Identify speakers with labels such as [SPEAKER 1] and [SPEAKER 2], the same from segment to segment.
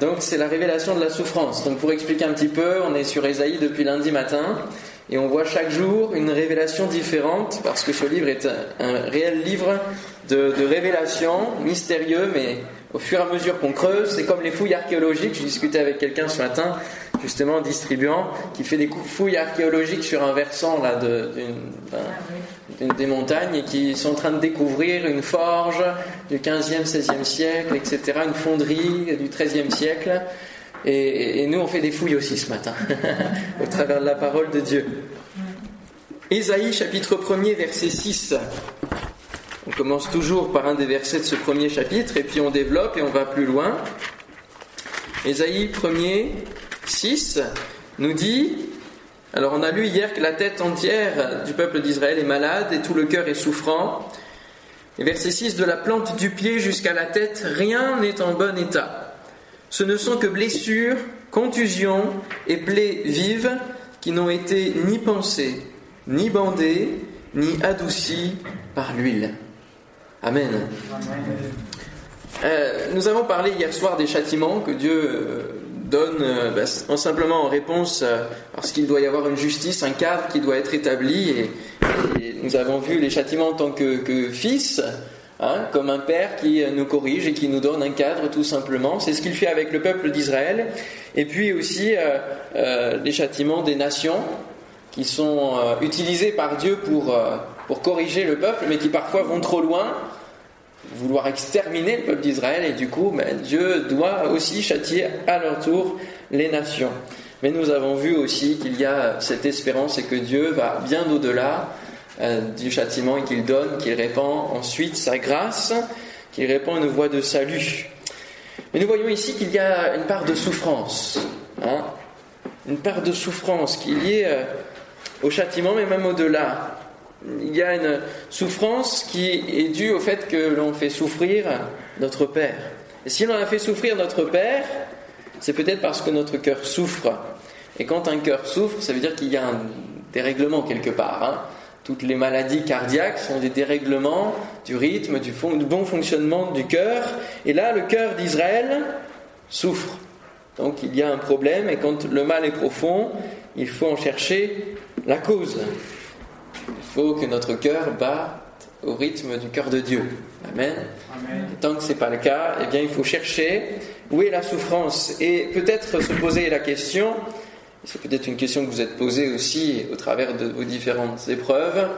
[SPEAKER 1] Donc c'est la révélation de la souffrance. Donc pour expliquer un petit peu, on est sur Ésaïe depuis lundi matin et on voit chaque jour une révélation différente parce que ce livre est un, réel livre de, de révélation mystérieux mais au fur et à mesure qu'on creuse, c'est comme les fouilles archéologiques. Je discutais avec quelqu'un ce matin, justement distribuant, qui fait des fouilles archéologiques sur un versant là d'une des montagnes et qui sont en train de découvrir une forge du 15e, 16e siècle, etc., une fonderie du 13e siècle. Et, et nous, on fait des fouilles aussi ce matin, au travers de la parole de Dieu. Ésaïe chapitre 1er, verset 6. On commence toujours par un des versets de ce premier chapitre et puis on développe et on va plus loin. Ésaïe 1er 6 nous dit, alors on a lu hier que la tête entière du peuple d'Israël est malade et tout le cœur est souffrant. Et verset 6, de la plante du pied jusqu'à la tête, rien n'est en bon état. Ce ne sont que blessures, contusions et plaies vives qui n'ont été ni pensées, ni bandées, ni adoucies par l'huile. Amen. Euh, nous avons parlé hier soir des châtiments que Dieu euh, donne euh, bah, en simplement en réponse parce qu'il doit y avoir une justice, un cadre qui doit être établi. Et, nous avons vu les châtiments en tant que, fils, hein, comme un père qui nous corrige et qui nous donne un cadre tout simplement. C'est ce qu'il fait avec le peuple d'Israël. Et puis aussi les châtiments des nations qui sont utilisés par Dieu pour, pour corriger le peuple, mais qui parfois vont trop loin vouloir exterminer le peuple d'Israël et du coup ben, Dieu doit aussi châtier à leur tour les nations. Mais nous avons vu aussi qu'il y a cette espérance et que Dieu va bien au-delà euh, du châtiment et qu'il donne, qu'il répand ensuite sa grâce, qu'il répand une voie de salut. Mais nous voyons ici qu'il y a une part de souffrance, hein, une part de souffrance qui est liée euh, au châtiment, mais même au-delà il y a une souffrance qui est due au fait que l'on fait souffrir notre Père. Et si l'on a fait souffrir notre Père, c'est peut-être parce que notre cœur souffre. Et quand un cœur souffre, ça veut dire qu'il y a un dérèglement quelque part. Hein. Toutes les maladies cardiaques sont des dérèglements du rythme, du, du bon fonctionnement du cœur. Et là, le cœur d'Israël souffre. Donc il y a un problème, et quand le mal est profond, il faut en chercher la cause. Il faut que notre cœur batte au rythme du cœur de Dieu. Amen. tant que ce n'est pas le cas, eh bien, il faut chercher où est la souffrance et peut-être se poser la question, c'est peut-être une question que vous êtes posée aussi au travers de vos différentes épreuves,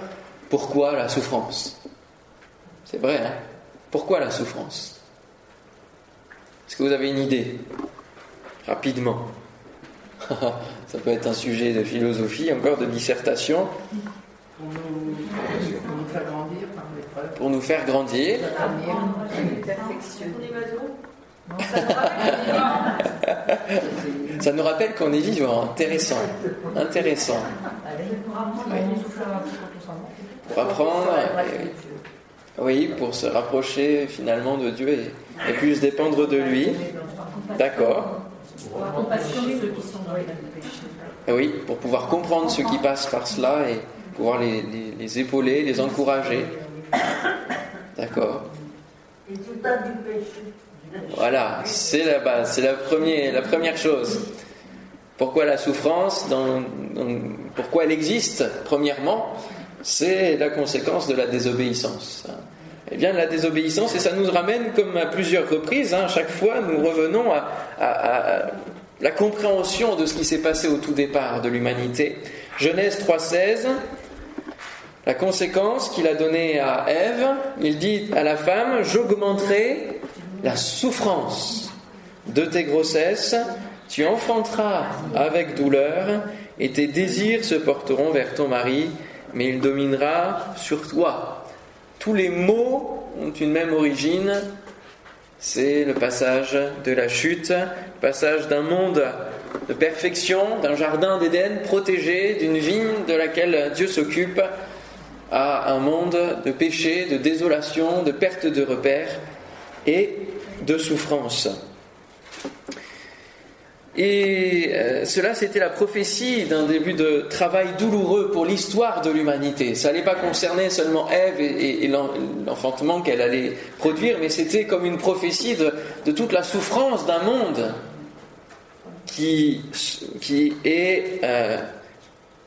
[SPEAKER 1] pourquoi la souffrance? C'est vrai, hein? Pourquoi la souffrance? Est-ce que vous avez une idée? Rapidement. Ça peut être un sujet de philosophie, encore de dissertation. Pour nous, faire grandir par l'épreuve. Pour nous faire grandir. Ça nous rappelle qu'on est vivant, intéressant. Intéressant. Pour apprendre. Oui, pour se rapprocher finalement de Dieu et, et plus dépendre de lui. D'accord. Oui, pour pouvoir comprendre ce qui passe par cela et, pouvoir les, épauler, les encourager. D'accord Voilà, c'est la base, c'est la, la première chose. Pourquoi la souffrance Pourquoi elle existe Premièrement, c'est la conséquence de la désobéissance. Eh bien, la désobéissance, et ça nous ramène, comme à plusieurs reprises, hein, à chaque fois, nous revenons à, à la compréhension de ce qui s'est passé au tout départ de l'humanité. Genèse 3.16, la conséquence qu'il a donnée à Ève, il dit à la femme, j'augmenterai la souffrance de tes grossesses, tu enfanteras avec douleur, et tes désirs se porteront vers ton mari, mais il dominera sur toi. Tous les mots ont une même origine, c'est le passage de la chute, le passage d'un monde de perfection, d'un jardin d'Éden protégé, d'une vigne de laquelle Dieu s'occupe, à un monde de péché, de désolation, de perte de repères et de souffrance. Et euh, cela, c'était la prophétie d'un début de travail douloureux pour l'histoire de l'humanité. Ça n'allait pas concerner seulement Ève et, l'enfantement qu'elle allait produire, mais c'était comme une prophétie de, toute la souffrance d'un monde qui, est euh,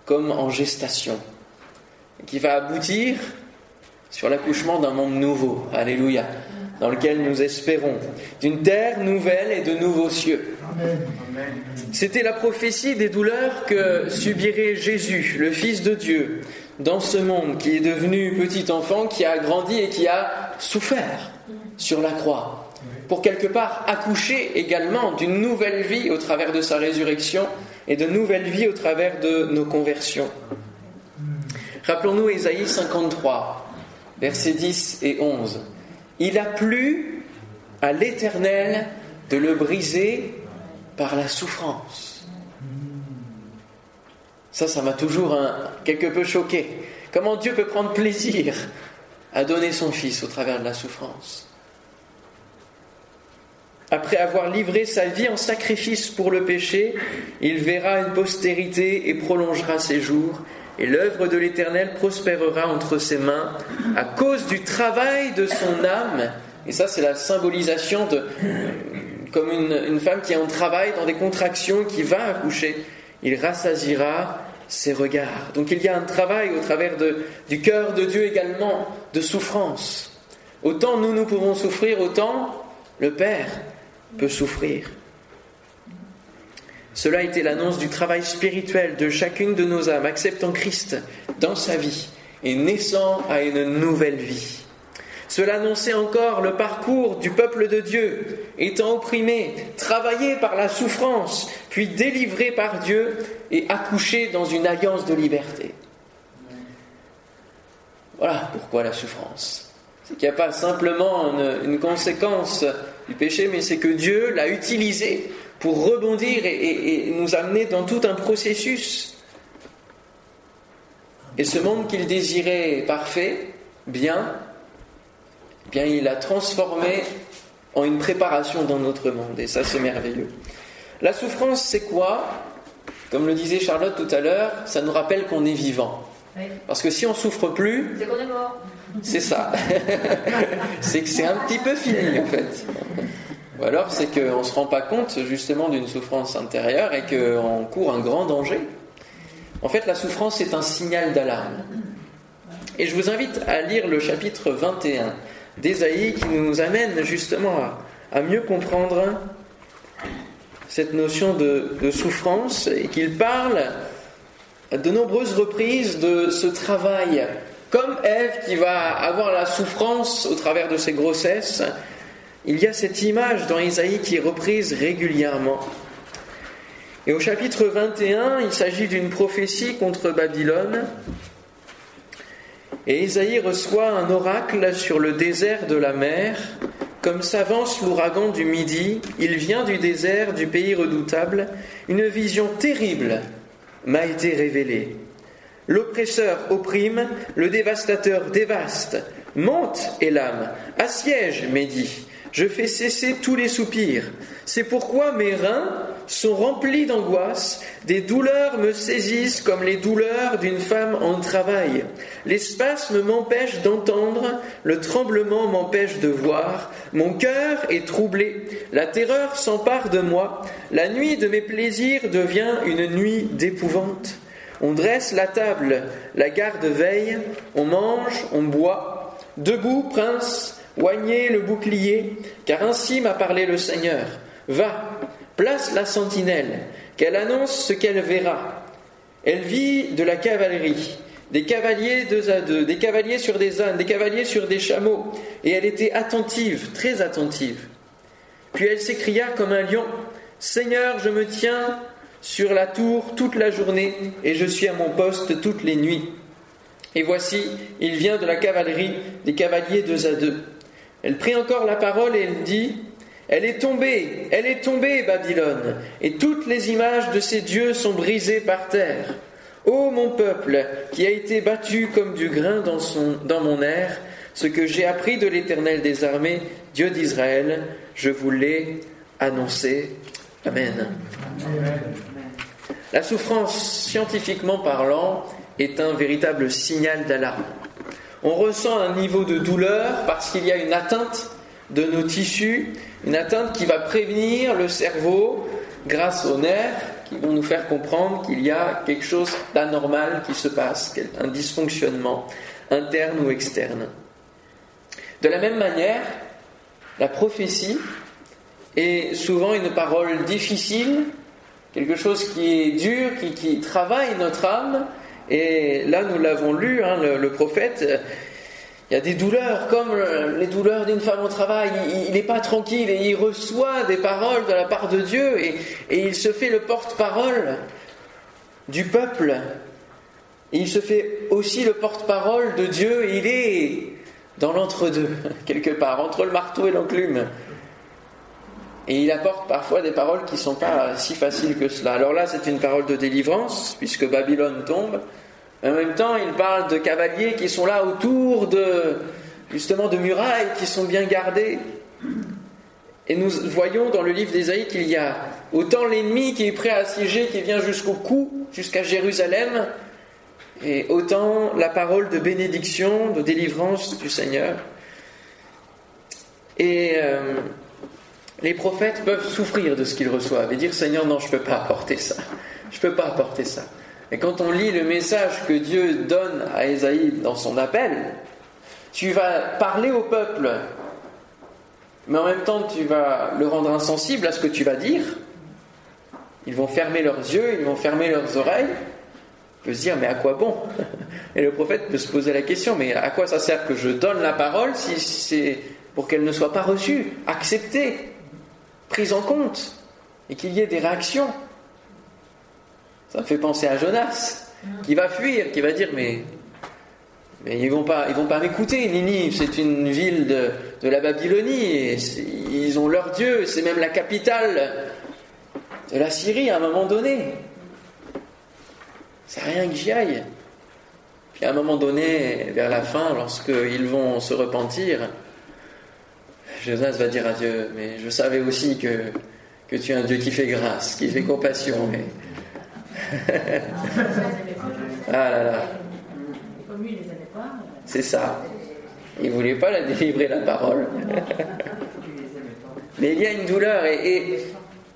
[SPEAKER 1] comme en gestation, qui va aboutir sur l'accouchement d'un monde nouveau. Alléluia dans lequel nous espérons, d'une terre nouvelle et de nouveaux cieux. C'était la prophétie des douleurs que subirait Jésus, le Fils de Dieu, dans ce monde qui est devenu petit enfant, qui a grandi et qui a souffert sur la croix, pour quelque part accoucher également d'une nouvelle vie au travers de sa résurrection et de nouvelle vie au travers de nos conversions. Rappelons-nous Ésaïe 53, versets 10 et 11. Il a plu à l'Éternel de le briser par la souffrance. Ça, ça m'a toujours quelque peu choqué. Comment Dieu peut prendre plaisir à donner son Fils au travers de la souffrance? Après avoir livré sa vie en sacrifice pour le péché, il verra une postérité et prolongera ses jours et l'œuvre de l'Éternel prospérera entre ses mains à cause du travail de son âme. Et ça, c'est la symbolisation de comme une, femme qui est en travail dans des contractions, qui va accoucher. Il rassasira ses regards. Donc il y a un travail au travers de, du cœur de Dieu également, de souffrance. Autant nous, nous pouvons souffrir, autant le Père peut souffrir. Cela était l'annonce du travail spirituel de chacune de nos âmes, acceptant Christ dans sa vie et naissant à une nouvelle vie. Cela annonçait encore le parcours du peuple de Dieu, étant opprimé, travaillé par la souffrance, puis délivré par Dieu et accouché dans une alliance de liberté. Voilà pourquoi la souffrance. C'est qu'il n'y a pas simplement une, conséquence du péché, mais c'est que Dieu l'a utilisé pour rebondir et, nous amener dans tout un processus. Et ce monde qu'il désirait parfait, bien, bien il l'a transformé en une préparation dans notre monde. Et ça, c'est merveilleux. La souffrance, c'est quoi? Comme le disait Charlotte tout à l'heure, ça nous rappelle qu'on est vivant. Parce que si on souffre plus,
[SPEAKER 2] c'est qu'on est mort.
[SPEAKER 1] C'est ça. c'est que c'est un petit peu fini en fait. Ou alors c'est qu'on ne se rend pas compte justement d'une souffrance intérieure et qu'on court un grand danger. En fait, la souffrance est un signal d'alarme. Et je vous invite à lire le chapitre 21 d'Ésaïe qui nous amène justement à, mieux comprendre cette notion de, souffrance et qu'il parle de nombreuses reprises de ce travail. Comme Ève qui va avoir la souffrance au travers de ses grossesses, il y a cette image dans Isaïe qui est reprise régulièrement. Et au chapitre 21, il s'agit d'une prophétie contre Babylone. Et Isaïe reçoit un oracle sur le désert de la mer. Comme s'avance l'ouragan du midi, il vient du désert du pays redoutable. Une vision terrible m'a été révélée. L'oppresseur opprime, le dévastateur dévaste. Monte, Elam, assiège, Médie. Je fais cesser tous les soupirs. C'est pourquoi mes reins sont remplis d'angoisse, des douleurs me saisissent comme les douleurs d'une femme en travail. Les spasmes m'empêchent d'entendre, le tremblement m'empêche de voir, mon cœur est troublé, la terreur s'empare de moi, la nuit de mes plaisirs devient une nuit d'épouvante. On dresse la table, la garde veille, on mange, on boit. Debout, prince, Oignez le bouclier, car ainsi m'a parlé le Seigneur. Va, place la sentinelle, qu'elle annonce ce qu'elle verra. Elle vit de la cavalerie, des cavaliers deux à deux, des cavaliers sur des ânes, des cavaliers sur des chameaux, et elle était attentive, très attentive. Puis elle s'écria comme un lion, Seigneur, je me tiens sur la tour toute la journée, et je suis à mon poste toutes les nuits. Et voici, il vient de la cavalerie, des cavaliers deux à deux. Elle prit encore la parole et elle dit Elle est tombée, elle est tombée, Babylone, et toutes les images de ses dieux sont brisées par terre. Ô mon peuple, qui a été battu comme du grain dans, mon air, ce que j'ai appris de l'Éternel des armées, Dieu d'Israël, je vous l'ai annoncé. Amen. La souffrance, scientifiquement parlant, est un véritable signal d'alarme. On ressent un niveau de douleur parce qu'il y a une atteinte de nos tissus, une atteinte qui va prévenir le cerveau grâce aux nerfs qui vont nous faire comprendre qu'il y a quelque chose d'anormal qui se passe, un dysfonctionnement interne ou externe. De la même manière, la prophétie est souvent une parole difficile, quelque chose qui est dur, qui, travaille notre âme. Et là, nous l'avons lu, hein, le, prophète, il y a des douleurs, comme les douleurs d'une femme au travail. Il n'est pas tranquille et il reçoit des paroles de la part de Dieu et, il se fait le porte-parole du peuple. Il se fait aussi le porte-parole de Dieu et il est dans l'entre-deux, quelque part, entre le marteau et l'enclume. Et il apporte parfois des paroles qui ne sont pas si faciles que cela. Alors là, c'est une parole de délivrance, puisque Babylone tombe. En même temps, il parle de cavaliers qui sont là autour de, justement, de murailles qui sont bien gardées. Et nous voyons dans le livre d'Ésaïe qu'il y a autant l'ennemi qui est prêt à assiéger, qui vient jusqu'au cou, jusqu'à Jérusalem, et autant la parole de bénédiction, de délivrance du Seigneur. Et euh, les prophètes peuvent souffrir de ce qu'ils reçoivent et dire Seigneur, non, je ne peux pas apporter ça. Je ne peux pas apporter ça. Et quand on lit le message que Dieu donne à Esaïe dans son appel, tu vas parler au peuple, mais en même temps tu vas le rendre insensible à ce que tu vas dire. Ils vont fermer leurs yeux, ils vont fermer leurs oreilles, peut se dire, mais à quoi bon? Et le prophète peut se poser la question, mais à quoi ça sert que je donne la parole si c'est pour qu'elle ne soit pas reçue, acceptée, prise en compte, et qu'il y ait des réactions Ça me fait penser à Jonas, qui va fuir, qui va dire, mais, ils ne vont pas, vont pas m'écouter, Ninive, c'est une ville de, de la Babylonie, ils ont leur Dieu, c'est même la capitale de la Syrie à un moment donné. C'est rien que j'y aille. Puis à un moment donné, vers la fin, lorsqu'ils vont se repentir, Jonas va dire à Dieu, mais je savais aussi que, que tu es un Dieu qui fait grâce, qui fait compassion. Mais... ah là là. C'est ça. Il ne voulait pas la délivrer la parole. mais il y a une douleur et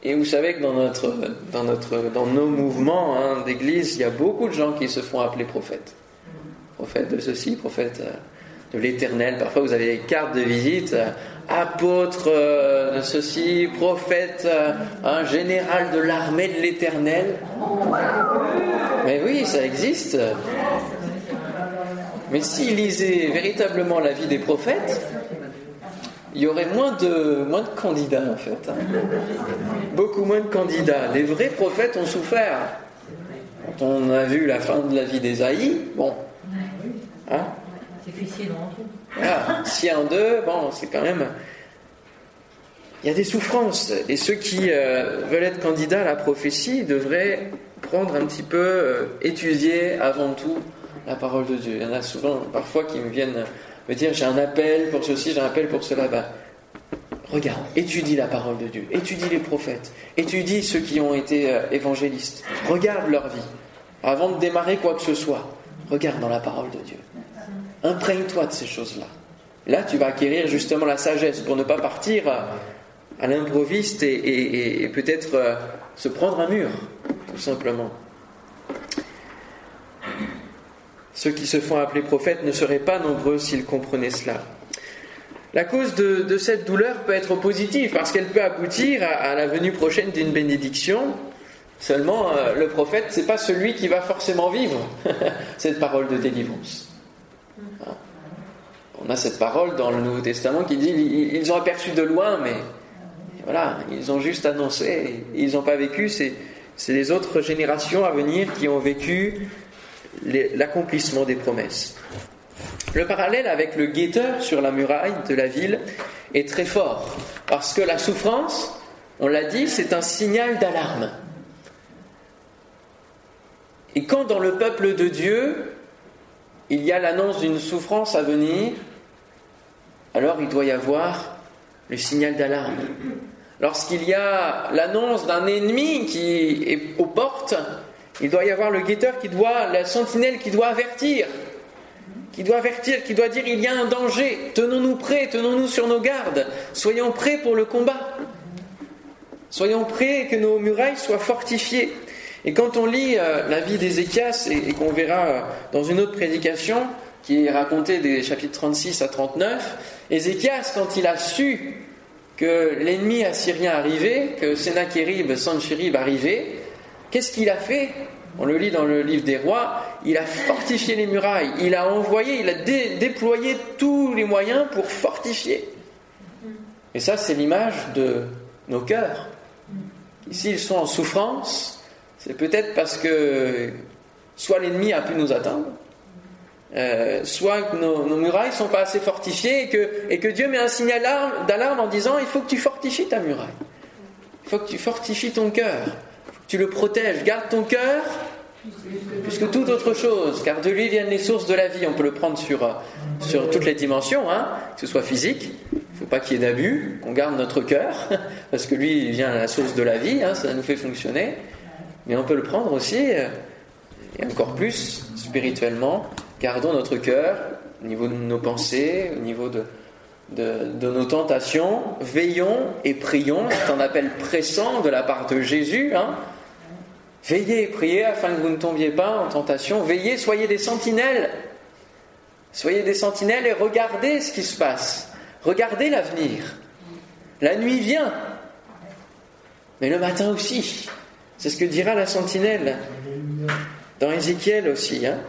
[SPEAKER 1] et vous savez que dans, notre, dans, notre, dans nos mouvements hein, d'église, il y a beaucoup de gens qui se font appeler prophètes. Prophètes de ceci, prophètes euh, l'éternel. Parfois, vous avez des cartes de visite, euh, apôtre euh, de ceci, prophète, un général de l'armée de l'éternel. Mais oui, ça existe. Mais s'ils lisaient véritablement la vie des prophètes, il y aurait moins de, candidats en fait. Hein. Beaucoup moins de candidats. Les vrais prophètes ont souffert. Quand on a vu la fin de la vie d'Ésaïe, bon. Hein c'est voilà. Si un d'eux, bon, c'est quand même. Il y a des souffrances. Et ceux qui euh, veulent être candidats à la prophétie devraient prendre un petit peu, euh, étudier avant tout la parole de Dieu. Il y en a souvent, parfois, qui me viennent me dire j'ai un appel pour ceci, j'ai un appel pour cela. Ben, regarde, étudie la parole de Dieu, étudie les prophètes, étudie ceux qui ont été euh, évangélistes, regarde leur vie. Avant de démarrer quoi que ce soit, regarde dans la parole de Dieu. Imprègne-toi de ces choses-là. Là, tu vas acquérir justement la sagesse pour ne pas partir à, l'improviste et, peut-être euh, se prendre un mur, tout simplement. Ceux qui se font appeler prophètes ne seraient pas nombreux s'ils comprenaient cela. La cause de, cette douleur peut être positive parce qu'elle peut aboutir à, la venue prochaine d'une bénédiction. Seulement, euh, le prophète, c'est pas celui qui va forcément vivre cette parole de délivrance. On a cette parole dans le Nouveau Testament qui dit ils ont aperçu de loin, mais voilà, ils ont juste annoncé, ils n'ont pas vécu. C'est les autres générations à venir qui ont vécu l'accomplissement des promesses. Le parallèle avec le guetteur sur la muraille de la ville est très fort, parce que la souffrance, on l'a dit, c'est un signal d'alarme. Et quand dans le peuple de Dieu, il y a l'annonce d'une souffrance à venir, alors il doit y avoir le signal d'alarme. lorsqu'il y a l'annonce d'un ennemi qui est aux portes, il doit y avoir le guetteur qui doit, la sentinelle qui doit avertir, qui doit avertir, qui doit dire il y a un danger, tenons-nous prêts, tenons-nous sur nos gardes, soyons prêts pour le combat. Soyons prêts que nos murailles soient fortifiées. Et quand on lit euh, la vie d'Ézéchias, et, qu'on verra euh, dans une autre prédication, qui est racontée des chapitres 36 à 39, Ézéchias, quand il a su que l'ennemi assyrien arrivait, que Sennacherib, Sanchérib arrivait, qu'est-ce qu'il a fait? On le lit dans le livre des rois, il a fortifié les murailles, il a envoyé, il a déployé tous les moyens pour fortifier. Et ça, c'est l'image de nos cœurs. Ici, ils sont en souffrance, c'est peut-être parce que soit l'ennemi a pu nous atteindre, euh, soit que nos, murailles ne sont pas assez fortifiées et que, Dieu met un signal d'alarme en disant il faut que tu fortifies ta muraille. Il faut que tu fortifies ton cœur. Tu le protèges. Garde ton cœur plus que toute autre chose, car de lui viennent les sources de la vie. On peut le prendre sur, sur toutes les dimensions, hein, que ce soit physique, il ne faut pas qu'il y ait d'abus, qu'on garde notre cœur, parce que lui, vient à la source de la vie, hein, ça nous fait fonctionner. Mais on peut le prendre aussi, euh, et encore plus spirituellement, gardons notre cœur au niveau de nos pensées, au niveau de, nos tentations, veillons et prions, c'est un appel pressant de la part de Jésus. Hein. Veillez et priez afin que vous ne tombiez pas en tentation. Veillez, soyez des sentinelles. Soyez des sentinelles et regardez ce qui se passe. Regardez l'avenir. La nuit vient, mais le matin aussi. C'est ce que dira la sentinelle dans Ézéchiel aussi. Hein.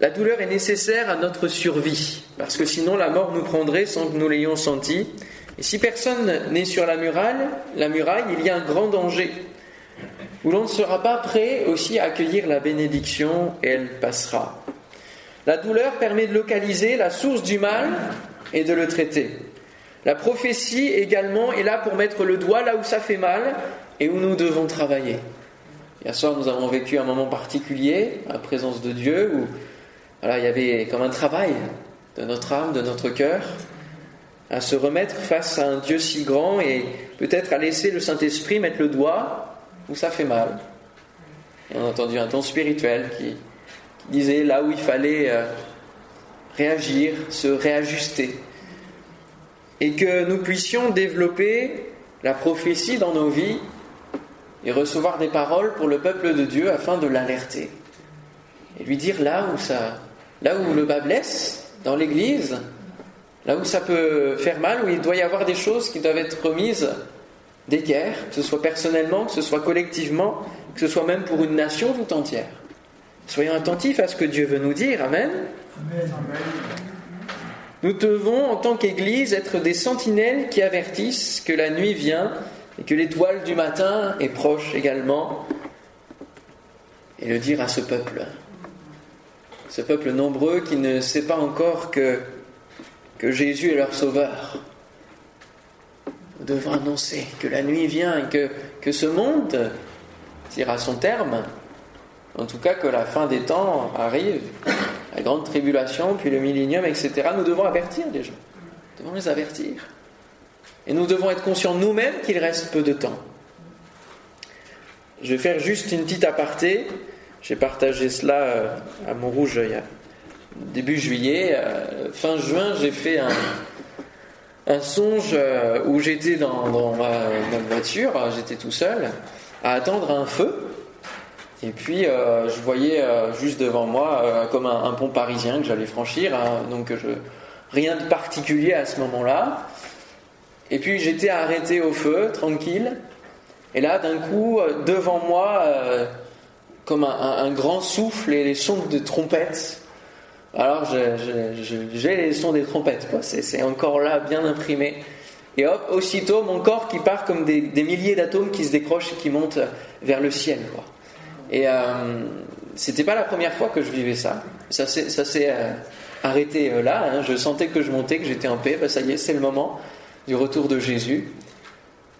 [SPEAKER 1] La douleur est nécessaire à notre survie, parce que sinon la mort nous prendrait sans que nous l'ayons senti. Et si personne n'est sur la muraille, la muraille, il y a un grand danger, où l'on ne sera pas prêt aussi à accueillir la bénédiction, et elle passera. La douleur permet de localiser la source du mal et de le traiter. La prophétie également est là pour mettre le doigt là où ça fait mal et où nous devons travailler. Hier soir, nous avons vécu un moment particulier, à la présence de Dieu, où voilà, il y avait comme un travail de notre âme, de notre cœur, à se remettre face à un Dieu si grand et peut-être à laisser le Saint-Esprit mettre le doigt où ça fait mal. Et on a entendu un ton spirituel qui, disait là où il fallait euh, réagir, se réajuster. Et que nous puissions développer la prophétie dans nos vies et recevoir des paroles pour le peuple de Dieu afin de l'alerter. Et lui dire là où ça, là où le bas blesse, dans l'Église, là où ça peut faire mal, où il doit y avoir des choses qui doivent être remises d'équerre, que ce soit personnellement, que ce soit collectivement, que ce soit même pour une nation tout entière. Soyons attentifs à ce que Dieu veut nous dire. Amen. Nous devons, en tant qu'Église, être des sentinelles qui avertissent que la nuit vient et que l'étoile du matin est proche également, et le dire à ce peuple ce peuple nombreux qui ne sait pas encore que, que Jésus est leur sauveur. Nous devons annoncer que la nuit vient et que, que ce monde tire à son terme. En tout cas, que la fin des temps arrive, la grande tribulation, puis le millénium, etc. Nous devons avertir les gens. Nous devons les avertir. Et nous devons être conscients nous-mêmes qu'il reste peu de temps. Je vais faire juste une petite aparté. J'ai partagé cela euh, à Montrouge il y a début juillet. Euh, fin juin, j'ai fait un, songe euh, où j'étais dans, ma, voiture, j'étais tout seul, à attendre un feu. Et puis je voyais juste devant moi comme un, pont parisien que j'allais franchir, hein. donc rien de particulier à ce moment-là. Et puis j'étais arrêté au feu, tranquille. Et là, d'un coup, devant moi, comme un, grand souffle et les sons de trompettes. Alors j'ai les sons des trompettes, C'est encore là, bien imprimé. Et hop, aussitôt, mon corps qui part comme des, milliers d'atomes qui se décrochent et qui montent vers le ciel, quoi. Et euh, c'était pas la première fois que je vivais ça. Ça s'est euh, arrêté euh, là. Hein. Je sentais que je montais, que j'étais en paix. Bah, ça y est, c'est le moment du retour de Jésus.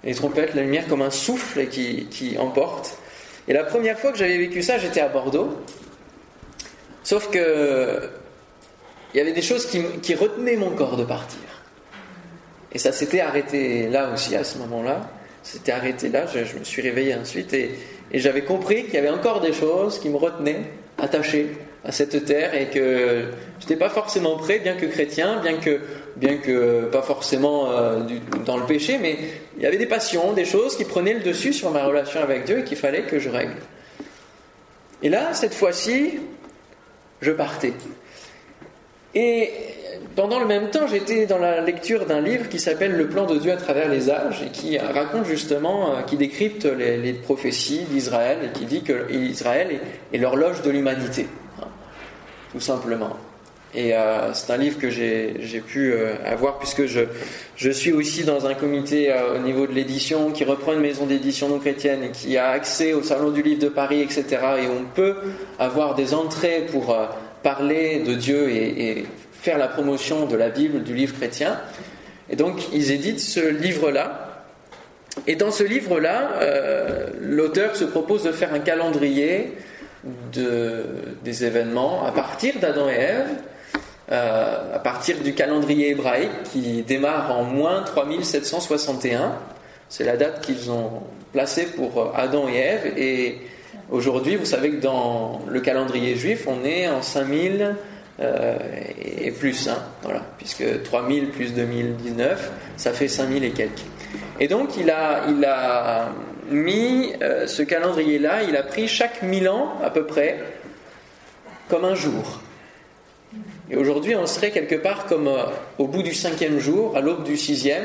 [SPEAKER 1] Les trompettes, la lumière comme un souffle qui, qui emporte. Et la première fois que j'avais vécu ça, j'étais à Bordeaux. Sauf que il y avait des choses qui, retenaient mon corps de partir. Et ça s'était arrêté là aussi, à ce moment-là. C'était arrêté là, je, me suis réveillé ensuite et, et j'avais compris qu'il y avait encore des choses qui me retenaient attachées à cette terre et que je n'étais pas forcément prêt, bien que chrétien, bien que, bien que pas forcément euh, dans le péché, mais il y avait des passions, des choses qui prenaient le dessus sur ma relation avec Dieu et qu'il fallait que je règle. Et là, cette fois-ci, je partais. Et pendant le même temps, j'étais dans la lecture d'un livre qui s'appelle Le plan de Dieu à travers les âges et qui raconte justement, euh, qui décrypte les, prophéties d'Israël et qui dit que Israël est, l'horloge de l'humanité, tout simplement. Et euh, c'est un livre que j'ai pu euh, avoir puisque je, suis aussi dans un comité au niveau de l'édition qui reprend une maison d'édition non chrétienne et qui a accès au Salon du Livre de Paris, etc. Et on peut avoir des entrées pour parler de Dieu et, faire la promotion de la Bible, du livre chrétien. Et donc, ils éditent ce livre-là. Et dans ce livre-là, euh, l'auteur se propose de faire un calendrier de, des événements à partir d'Adam et Ève, euh, à partir du calendrier hébraïque qui démarre en moins 3761. C'est la date qu'ils ont placée pour Adam et Ève. Et Aujourd'hui, vous savez que dans le calendrier juif, on est en 5000 euh, et plus, hein, voilà, puisque 3000 plus 2019, ça fait 5000 et quelques. Et donc, il a, il a mis euh, ce calendrier-là, il a pris chaque 1000 ans à peu près comme un jour. Et aujourd'hui, on serait quelque part comme euh, au bout du cinquième jour, à l'aube du sixième.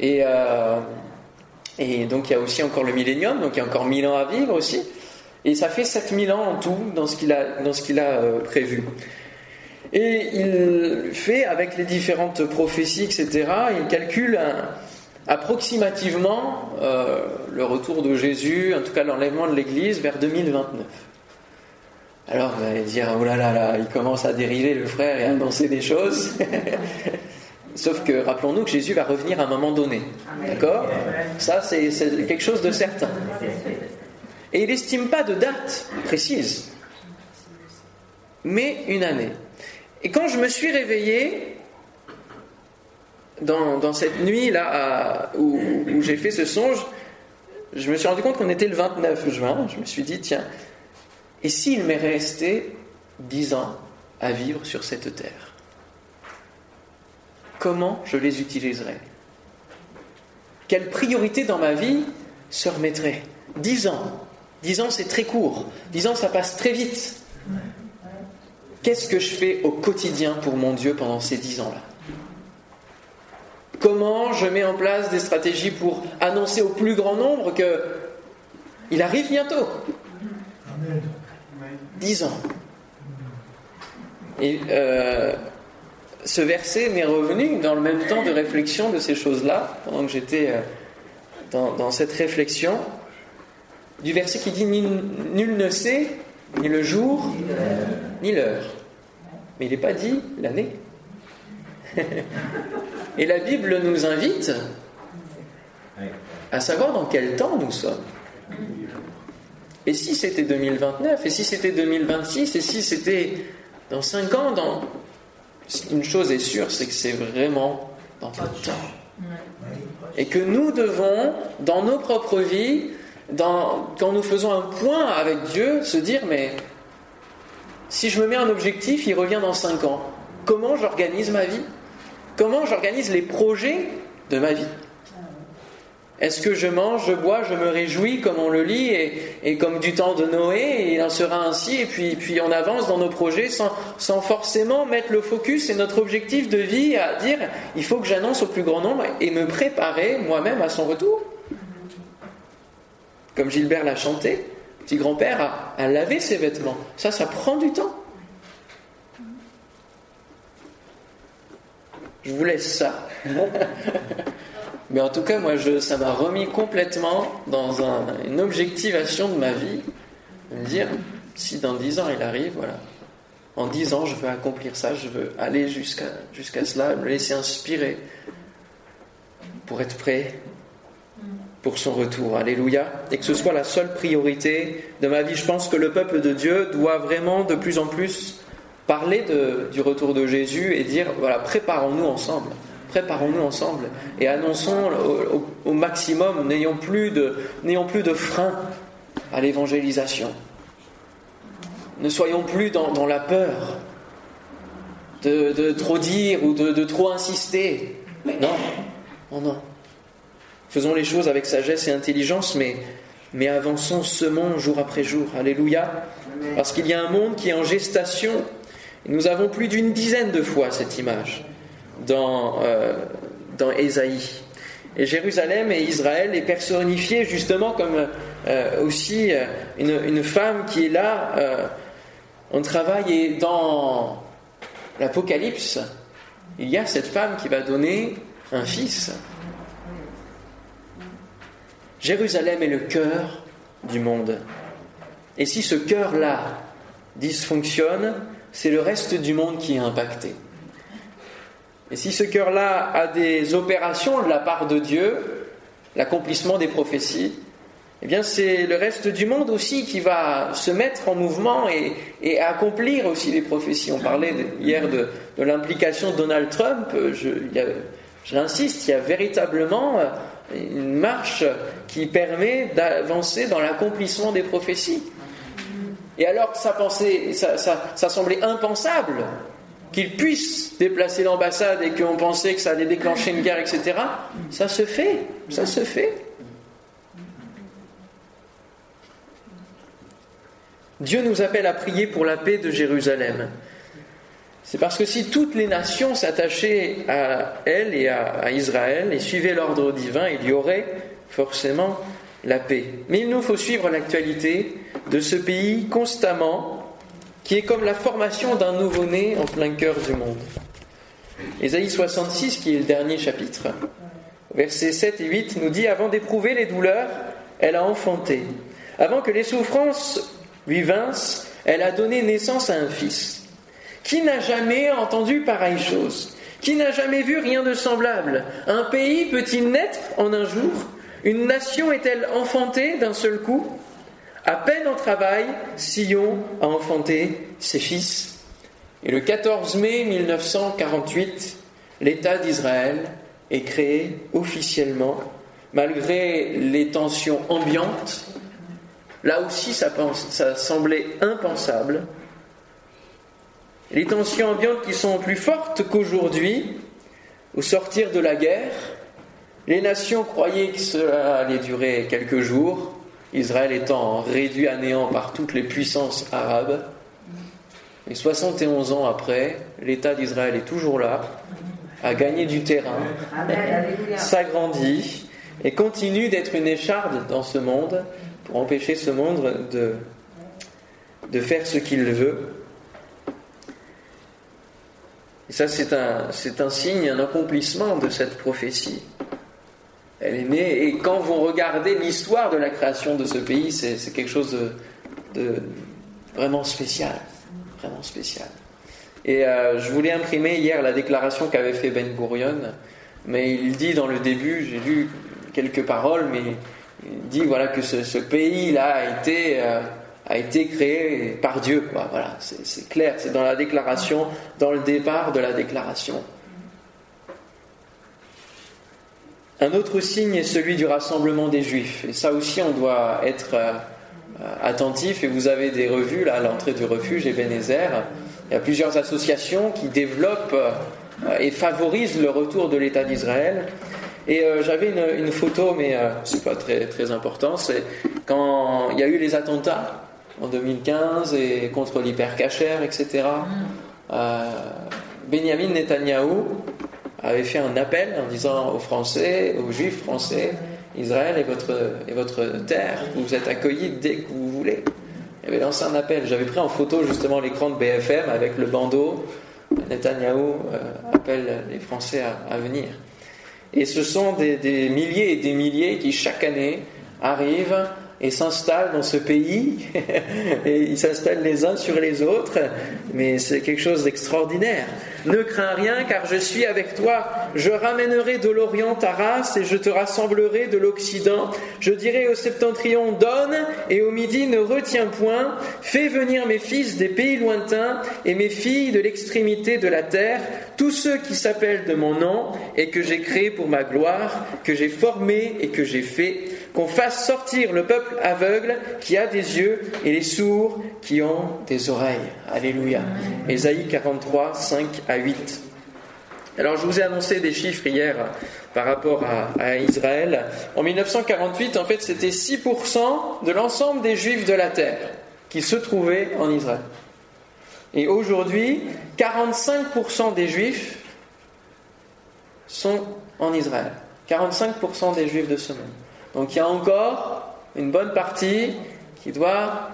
[SPEAKER 1] Et, et donc, il y a aussi encore le millénium, donc il y a encore 1000 ans à vivre aussi. Et ça fait 7000 ans en tout dans ce qu'il a, dans ce qu'il euh, prévu. Et il fait, avec les différentes prophéties, etc., il calcule approximativement euh, le retour de Jésus, en tout cas l'enlèvement de l'Église, vers 2029. Alors vous allez dire, oh là là là, il commence à dériver le frère et à annoncer des choses. Sauf que rappelons-nous que Jésus va revenir à un moment donné. D'accord? Ça, c'est quelque chose de certain. Et il n'estime pas de date précise, mais une année. Et quand je me suis réveillé dans, cette nuit-là où, j'ai fait ce songe, je me suis rendu compte qu'on était le 29 juin. Je me suis dit, tiens, et s'il m'est resté dix ans à vivre sur cette terre Comment je les utiliserais? Quelle priorité dans ma vie se remettrait? Dix ans Dix ans, c'est très court. Dix ans, ça passe très vite. Qu'est-ce que je fais au quotidien pour mon Dieu pendant ces dix ans-là? Comment je mets en place des stratégies pour annoncer au plus grand nombre que il arrive bientôt Dix ans. Et euh, ce verset m'est revenu dans le même temps de réflexion de ces choses-là, pendant que j'étais euh, dans cette réflexion du verset qui dit Nul ne sait ni le jour ni l'heure. Mais il n'est pas dit l'année. Et la Bible nous invite à savoir dans quel temps nous sommes. Et si c'était 2029, et si c'était 2026, et si c'était dans 5 ans, dans... une chose est sûre, c'est que c'est vraiment dans peu de temps. Et que nous devons, dans nos propres vies, quand nous faisons un point avec Dieu, se dire, mais si je me mets un objectif, il revient dans 5 ans. Comment j'organise ma vie? Comment j'organise les projets de ma vie Est-ce que je mange, je bois, je me réjouis comme on le lit et, comme du temps de Noé, il en sera ainsi, et puis, puis on avance dans nos projets sans, sans forcément mettre le focus et notre objectif de vie à dire il faut que j'annonce au plus grand nombre et me préparer moi-même à son retour comme Gilbert l'a chanté, petit grand-père a, lavé ses vêtements. Ça, ça prend du temps. Je vous laisse ça. Mais en tout cas, moi, je, ça m'a remis complètement dans une objectivation de ma vie. De me dire, si dans dix ans il arrive, voilà. En dix ans, je veux accomplir ça, je veux aller jusqu'à jusqu'à cela, me laisser inspirer pour être prêt pour son retour. Alléluia. Et que ce soit la seule priorité de ma vie. Je pense que le peuple de Dieu doit vraiment de plus en plus parler du retour de Jésus et dire, voilà, préparons-nous ensemble préparons-nous ensemble et annonçons au, maximum, n'ayons plus de, n'ayons plus de frein à l'évangélisation. Ne soyons plus dans, la peur de, trop dire ou de, trop insister. Non, non, non. Faisons les choses avec sagesse et intelligence, mais, mais avançons, semons jour après jour. Alléluia. Parce qu'il y a un monde qui est en gestation. Nous avons plus d'une dizaine de fois cette image dans, euh, Ésaïe. Et Jérusalem et Israël est personnifié justement comme euh, aussi euh, une, femme qui est là en travail. Et dans l'Apocalypse, il y a cette femme qui va donner un fils. Jérusalem est le cœur du monde. Et si ce cœur-là dysfonctionne, c'est le reste du monde qui est impacté. Et si ce cœur-là a des opérations de la part de Dieu, l'accomplissement des prophéties, eh bien c'est le reste du monde aussi qui va se mettre en mouvement et, accomplir aussi les prophéties. On parlait hier de, l'implication de Donald Trump. Je, J'insiste, il y a véritablement euh, une marche qui permet d'avancer dans l'accomplissement des prophéties. Et alors pensait, ça semblait impensable qu'il puisse déplacer l'ambassade et qu'on pensait que ça allait déclencher une guerre, etc., ça se fait, ça se fait. Dieu nous appelle à prier pour la paix de Jérusalem. C'est parce que si toutes les nations s'attachaient à elle et à, Israël et suivaient l'ordre divin, il y aurait forcément la paix. Mais il nous faut suivre l'actualité de ce pays constamment qui est comme la formation d'un nouveau-né en plein cœur du monde. Ésaïe 66, qui est le dernier chapitre, versets 7 et 8, nous dit Avant d'éprouver les douleurs, elle a enfanté. Avant que les souffrances lui vinssent, elle a donné naissance à un fils. Qui n'a jamais entendu pareille chose? Qui n'a jamais vu rien de semblable? Un pays peut-il naître en un jour? Une nation est-elle enfantée d'un seul coup? À peine en travail, Sion a enfanté ses fils. Et le 14 mai 1948, l'État d'Israël est créé officiellement, malgré les tensions ambiantes. Là aussi, ça, semblait impensable. Les tensions ambiantes qui sont plus fortes qu'aujourd'hui, au sortir de la guerre, les nations croyaient que cela allait durer quelques jours, Israël étant réduit à néant par toutes les puissances arabes. Et 71 ans après, l'État d'Israël est toujours là, a gagné du terrain, s'agrandit et continue d'être une écharde dans ce monde pour empêcher ce monde de, de faire ce qu'il veut. Et ça, c'est un, c'est un signe, un accomplissement de cette prophétie. Elle est née, et quand vous regardez l'histoire de la création de ce pays, c'est quelque chose de, vraiment spécial. Vraiment spécial. Et euh, je voulais imprimer hier la déclaration qu'avait fait Ben Gurion, mais il dit dans le début, j'ai lu quelques paroles, mais il dit voilà que ce, pays-là a été euh, a été créé par Dieu. Voilà, c'est clair, c'est dans la déclaration, dans le départ de la déclaration. Un autre signe est celui du rassemblement des Juifs. Et ça aussi, on doit être euh, attentif. Et vous avez des revues, là, à l'entrée du refuge, Ebenezer. Il y a plusieurs associations qui développent euh, et favorisent le retour de l'État d'Israël. Et euh, j'avais une, photo, mais c'est pas très, très important. C'est quand il y a eu les attentats en 2015 et contre l'hypercachère, etc. Benjamin Netanyahou avait fait un appel en disant aux Français, aux Juifs français, Israël est votre, est votre terre, vous êtes accueillis dès que vous voulez. Il avait lancé un appel. J'avais pris en photo justement l'écran de BFM avec le bandeau. Netanyahou euh, appelle les Français à, venir. Et ce sont des, des, milliers et des milliers qui chaque année arrivent et s'installent dans ce pays. et ils s'installent les uns sur les autres. Mais c'est quelque chose d'extraordinaire. Ne crains rien car je suis avec toi. Je ramènerai de l'Orient ta race et je te rassemblerai de l'Occident. Je dirai au septentrion donne et au midi ne retiens point. Fais venir mes fils des pays lointains et mes filles de l'extrémité de la terre, tous ceux qui s'appellent de mon nom et que j'ai créé pour ma gloire, que j'ai formé et que j'ai fait qu'on fasse sortir le peuple aveugle qui a des yeux et les sourds qui ont des oreilles. Alléluia. Ésaïe 43, 5 à 8. Alors je vous ai annoncé des chiffres hier par rapport à, Israël. En 1948, en fait, c'était 6% de l'ensemble des juifs de la terre qui se trouvaient en Israël. Et aujourd'hui, 45% des juifs sont en Israël. 45% des juifs de ce monde. Donc il y a encore une bonne partie qui doit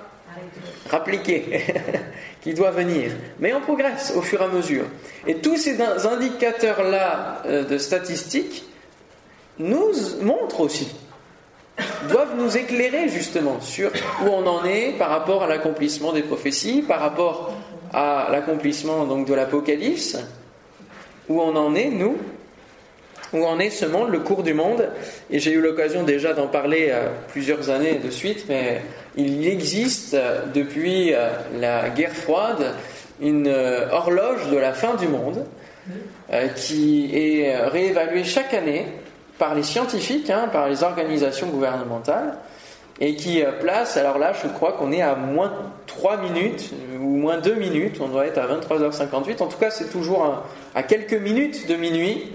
[SPEAKER 1] rappliquer, qui doit venir. Mais on progresse au fur et à mesure. Et tous ces indicateurs-là euh, de statistiques nous montrent aussi, doivent nous éclairer justement sur où on en est par rapport à l'accomplissement des prophéties, par rapport à l'accomplissement donc de l'Apocalypse, où on en est, nous, où en est ce monde, le cours du monde. Et j'ai eu l'occasion déjà d'en parler euh, plusieurs années de suite, mais il existe euh, depuis euh, la guerre froide une horloge de la fin du monde qui est réévaluée chaque année par les scientifiques, hein, par les organisations gouvernementales, et qui place, alors là je crois qu'on est à moins 3 minutes ou moins 2 minutes, on doit être à 23h58, en tout cas c'est toujours à quelques minutes de minuit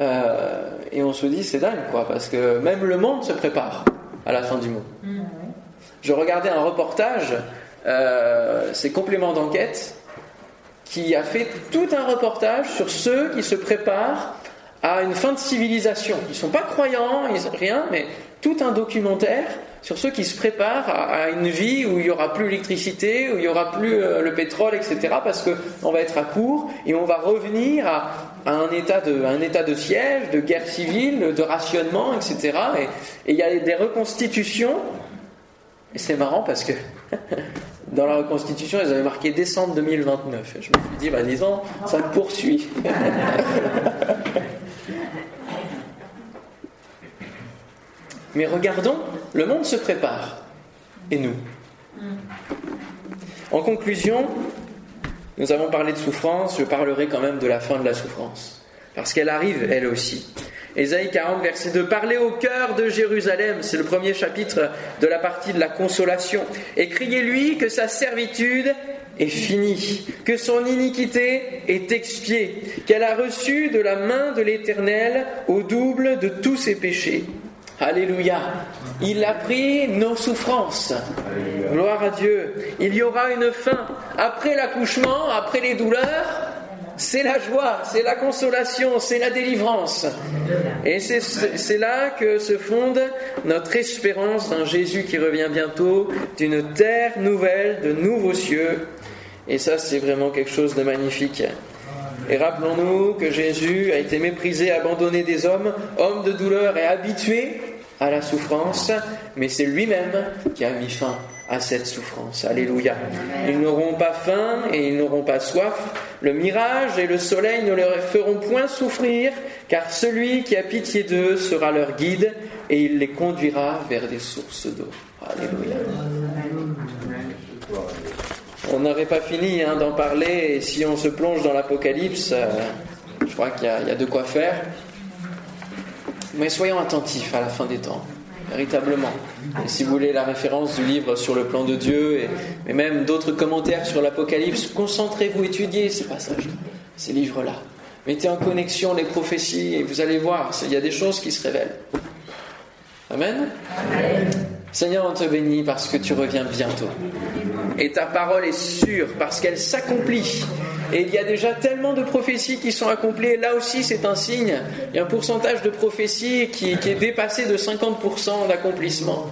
[SPEAKER 1] euh, et on se dit, c'est dingue, quoi, parce que même le monde se prépare à la fin du monde. Mm. Je regardais un reportage, euh, c'est Complément d'enquête, qui a fait tout un reportage sur ceux qui se préparent à une fin de civilisation. Ils ne sont pas croyants, rien, mais tout un documentaire sur ceux qui se préparent à, une vie où il n'y aura plus l'électricité, où il n'y aura plus euh, le pétrole, etc. Parce qu'on va être à court et on va revenir à, un, état de, siège, de guerre civile, de rationnement, etc. Et, il y a des reconstitutions. Et c'est marrant parce que dans la reconstitution, ils avaient marqué décembre 2029. Et je me suis dit, bah disons, ça poursuit. Mais regardons, le monde se prépare. Et nous En conclusion, nous avons parlé de souffrance, je parlerai quand même de la fin de la souffrance. Parce qu'elle arrive, elle aussi. Ésaïe 40, verset 2. Parlez au cœur de Jérusalem, c'est le premier chapitre de la partie de la consolation. Et criez-lui que sa servitude est finie, que son iniquité est expiée, qu'elle a reçu de la main de l'Éternel au double de tous ses péchés. Alléluia. Il a pris nos souffrances. Gloire à Dieu. Il y aura une fin. Après l'accouchement, après les douleurs, c'est la joie, c'est la consolation, c'est la délivrance. Et c'est là que se fonde notre espérance d'un Jésus qui revient bientôt, d'une terre nouvelle, de nouveaux cieux. Et ça, c'est vraiment quelque chose de magnifique. Et rappelons-nous que Jésus a été méprisé, abandonné des hommes, homme de douleur et habitué à la souffrance, mais c'est lui-même qui a mis fin à cette souffrance. Alléluia. Ils n'auront pas faim et ils n'auront pas soif. Le mirage et le soleil ne leur feront point souffrir, car celui qui a pitié d'eux sera leur guide et il les conduira vers des sources d'eau. Alléluia. On n'aurait pas fini hein, d'en parler, et si on se plonge dans l'Apocalypse, euh, je crois qu'il y, a de quoi faire. Mais soyons attentifs à la fin des temps, véritablement. Et si vous voulez la référence du livre sur le plan de Dieu, et, même d'autres commentaires sur l'Apocalypse, concentrez-vous, étudiez ces passages, ces livres-là. Mettez en connexion les prophéties et vous allez voir, il y a des choses qui se révèlent. Amen. Amen. Seigneur, on te bénit parce que tu reviens bientôt. Et ta parole est sûre parce qu'elle s'accomplit. Et il y a déjà tellement de prophéties qui sont accomplies. là aussi, c'est un signe. Il y a un pourcentage de prophéties qui, est dépassé de 50% d'accomplissement.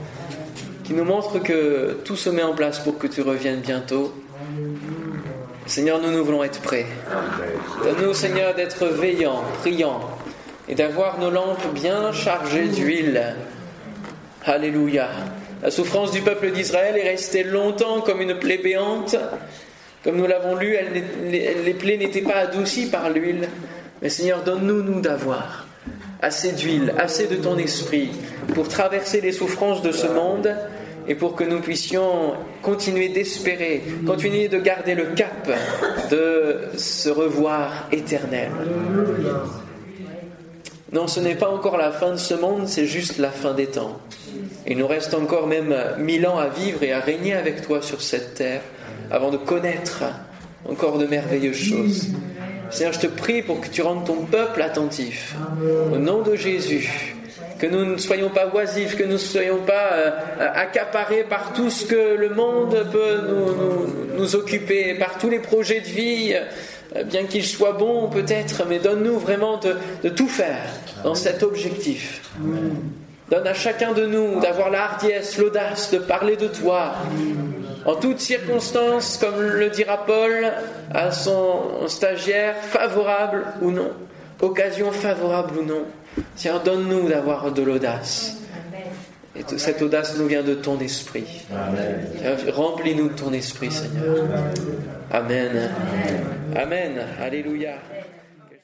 [SPEAKER 1] Qui nous montre que tout se met en place pour que tu reviennes bientôt. Seigneur, nous, nous voulons être prêts. Donne-nous, Seigneur, d'être veillants, priants et d'avoir nos lampes bien chargées d'huile Alléluia. La souffrance du peuple d'Israël est restée longtemps comme une plaie béante. Comme nous l'avons lu, les plaies n'étaient pas adoucies par l'huile. Mais Seigneur, donne-nous, nous, d'avoir assez d'huile, assez de ton esprit pour traverser les souffrances de ce monde et pour que nous puissions continuer d'espérer, continuer de garder le cap de ce revoir éternel. Non, ce n'est pas encore la fin de ce monde, c'est juste la fin des temps. Il nous reste encore même mille ans à vivre et à régner avec toi sur cette terre avant de connaître encore de merveilleuses choses. Seigneur, je te prie pour que tu rendes ton peuple attentif. Au nom de Jésus, que nous ne soyons pas oisifs, que nous ne soyons pas euh, accaparés par tout ce que le monde peut nous, occuper, par tous les projets de vie, euh, bien qu'ils soient bons peut-être, mais donne-nous vraiment de, tout faire dans cet objectif. Donne à chacun de nous d'avoir la hardiesse, l'audace de parler de toi, en toutes circonstances, comme le dira Paul à son stagiaire, favorable ou non, occasion favorable ou non. Seigneur, donne-nous d'avoir de l'audace. Et cette audace nous vient de ton esprit. Remplis-nous de ton esprit, Seigneur. Amen. Amen. Alléluia.